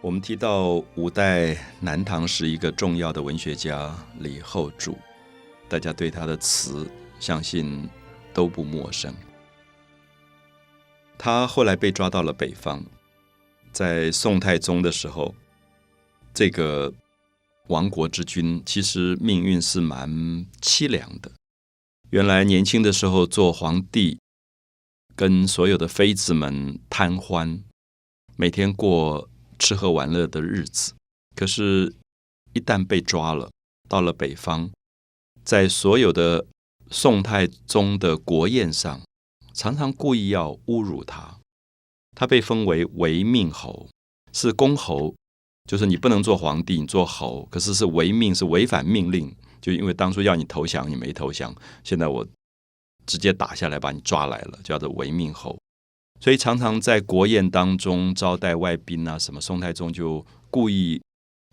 我们提到五代南唐时一个重要的文学家李后主，大家对他的词相信都不陌生。他后来被抓到了北方，在宋太宗的时候，这个亡国之君其实命运是蛮凄凉的。原来年轻的时候做皇帝，跟所有的妃子们贪欢，每天过。吃喝玩乐的日子，可是，一旦被抓了，到了北方，在所有的宋太宗的国宴上，常常故意要侮辱他。他被封为违命侯，是公侯，就是你不能做皇帝，你做侯，可是是违命，是违反命令。就因为当初要你投降，你没投降，现在我直接打下来把你抓来了，叫做违命侯。所以常常在国宴当中招待外宾啊，什么宋太宗就故意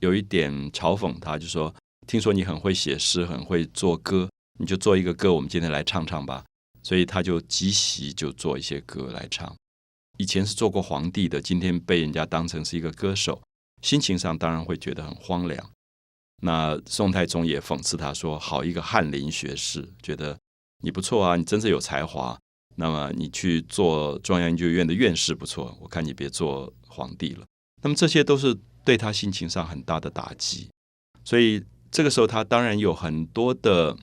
有一点嘲讽他，就说：“听说你很会写诗，很会作歌，你就做一个歌，我们今天来唱唱吧。”所以他就即席就做一些歌来唱。以前是做过皇帝的，今天被人家当成是一个歌手，心情上当然会觉得很荒凉。那宋太宗也讽刺他说：“好一个翰林学士，觉得你不错啊，你真是有才华。”那么你去做中央研究院的院士不错，我看你别做皇帝了。那么这些都是对他心情上很大的打击，所以这个时候他当然有很多的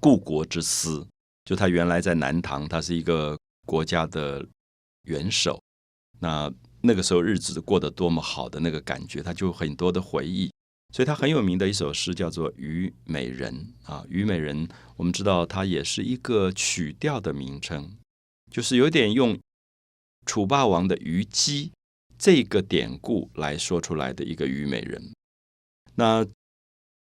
故国之思。就他原来在南唐，他是一个国家的元首，那那个时候日子过得多么好的那个感觉，他就很多的回忆。所以他很有名的一首诗叫做《虞美人》啊，《虞美人》我们知道它也是一个曲调的名称，就是有点用楚霸王的虞姬这个典故来说出来的一个虞美人。那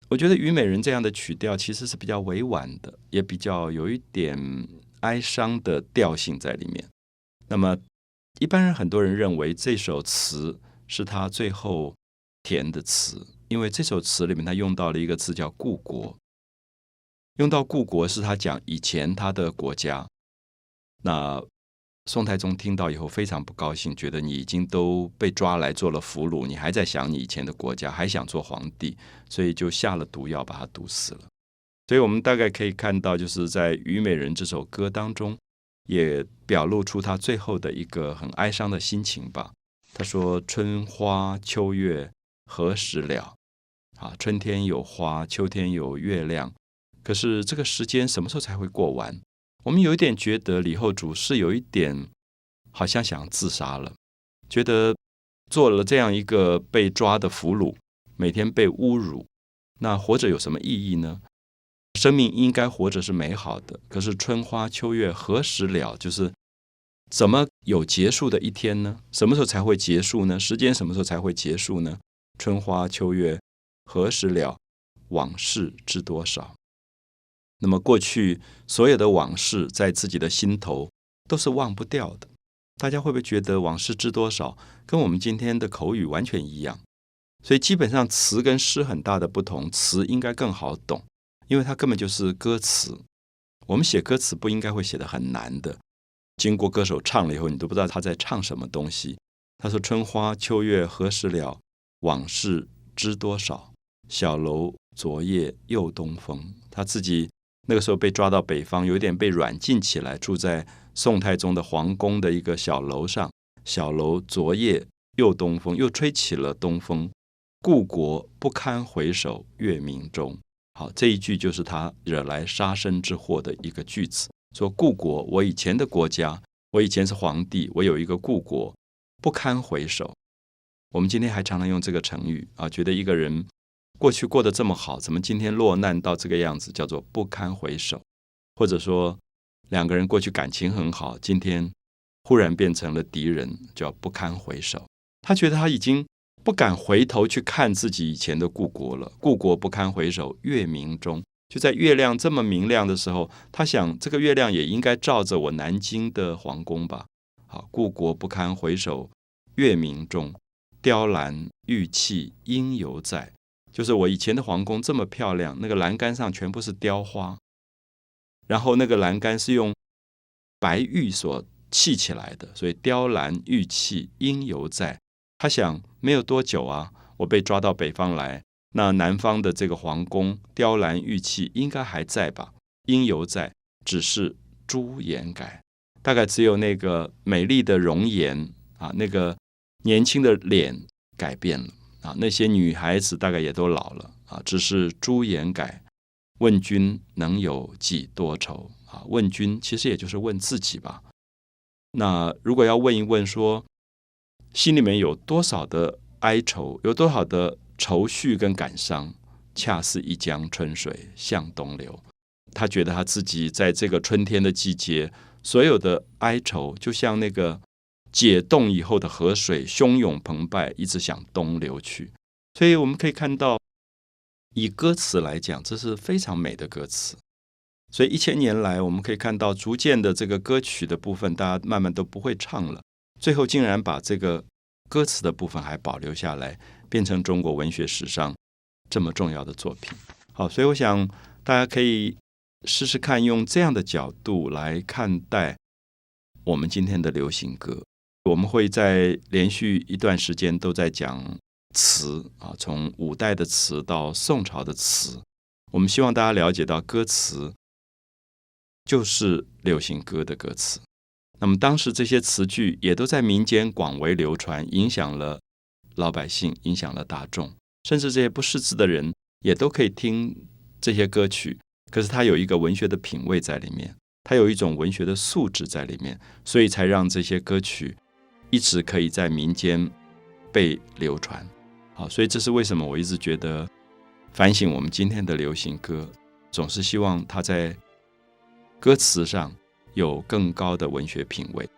我觉得《虞美人》这样的曲调其实是比较委婉的，也比较有一点哀伤的调性在里面。那么一般人很多人认为这首词是他最后填的词。因为这首词里面，他用到了一个词叫“故国”，用到“故国”是他讲以前他的国家。那宋太宗听到以后非常不高兴，觉得你已经都被抓来做了俘虏，你还在想你以前的国家，还想做皇帝，所以就下了毒药把他毒死了。所以我们大概可以看到，就是在《虞美人》这首歌当中，也表露出他最后的一个很哀伤的心情吧。他说：“春花秋月何时了？”啊，春天有花，秋天有月亮，可是这个时间什么时候才会过完？我们有一点觉得李后主是有一点好像想自杀了，觉得做了这样一个被抓的俘虏，每天被侮辱，那活着有什么意义呢？生命应该活着是美好的，可是春花秋月何时了？就是怎么有结束的一天呢？什么时候才会结束呢？时间什么时候才会结束呢？春花秋月。何时了？往事知多少？那么过去所有的往事，在自己的心头都是忘不掉的。大家会不会觉得“往事知多少”跟我们今天的口语完全一样？所以基本上词跟诗很大的不同，词应该更好懂，因为它根本就是歌词。我们写歌词不应该会写的很难的。经过歌手唱了以后，你都不知道他在唱什么东西。他说：“春花秋月何时了？往事知多少？”小楼昨夜又东风。他自己那个时候被抓到北方，有点被软禁起来，住在宋太宗的皇宫的一个小楼上。小楼昨夜又东风，又吹起了东风。故国不堪回首月明中。好，这一句就是他惹来杀身之祸的一个句子。说故国，我以前的国家，我以前是皇帝，我有一个故国，不堪回首。我们今天还常常用这个成语啊，觉得一个人。过去过得这么好，怎么今天落难到这个样子？叫做不堪回首，或者说两个人过去感情很好，今天忽然变成了敌人，叫不堪回首。他觉得他已经不敢回头去看自己以前的故国了。故国不堪回首月明中，就在月亮这么明亮的时候，他想这个月亮也应该照着我南京的皇宫吧。好，故国不堪回首月明中，雕栏玉砌应犹在。就是我以前的皇宫这么漂亮，那个栏杆上全部是雕花，然后那个栏杆是用白玉所砌起来的，所以雕栏玉砌应犹在。他想，没有多久啊，我被抓到北方来，那南方的这个皇宫雕栏玉砌应该还在吧？应犹在，只是朱颜改，大概只有那个美丽的容颜啊，那个年轻的脸改变了啊，那些女孩子大概也都老了啊，只是朱颜改。问君能有几多愁啊？问君其实也就是问自己吧。那如果要问一问，说心里面有多少的哀愁，有多少的愁绪跟感伤，恰似一江春水向东流。他觉得他自己在这个春天的季节，所有的哀愁就像那个解冻以后的河水，汹涌澎湃，一直向东流去。所以我们可以看到。以歌词来讲，这是非常美的歌词。所以一千年来，我们可以看到，逐渐的这个歌曲的部分，大家慢慢都不会唱了。最后竟然把这个歌词的部分还保留下来，变成中国文学史上这么重要的作品。好，所以我想大家可以试试看，用这样的角度来看待我们今天的流行歌。我们会在连续一段时间都在讲。词啊，从五代的词到宋朝的词，我们希望大家了解到歌词就是流行歌的歌词。那么当时这些词句也都在民间广为流传，影响了老百姓，影响了大众，甚至这些不识字的人也都可以听这些歌曲。可是它有一个文学的品味在里面，它有一种文学的素质在里面，所以才让这些歌曲一直可以在民间被流传。好，所以这是为什么我一直觉得反省我们今天的流行歌，总是希望它在歌词上有更高的文学品味，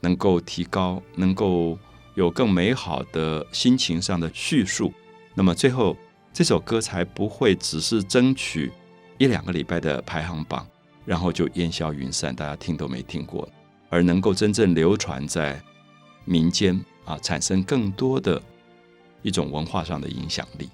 能够提高，能够有更美好的心情上的叙述。那么最后这首歌才不会只是争取一两个礼拜的排行榜，然后就烟消云散，大家听都没听过，而能够真正流传在民间啊，产生更多的。一种文化上的影响力。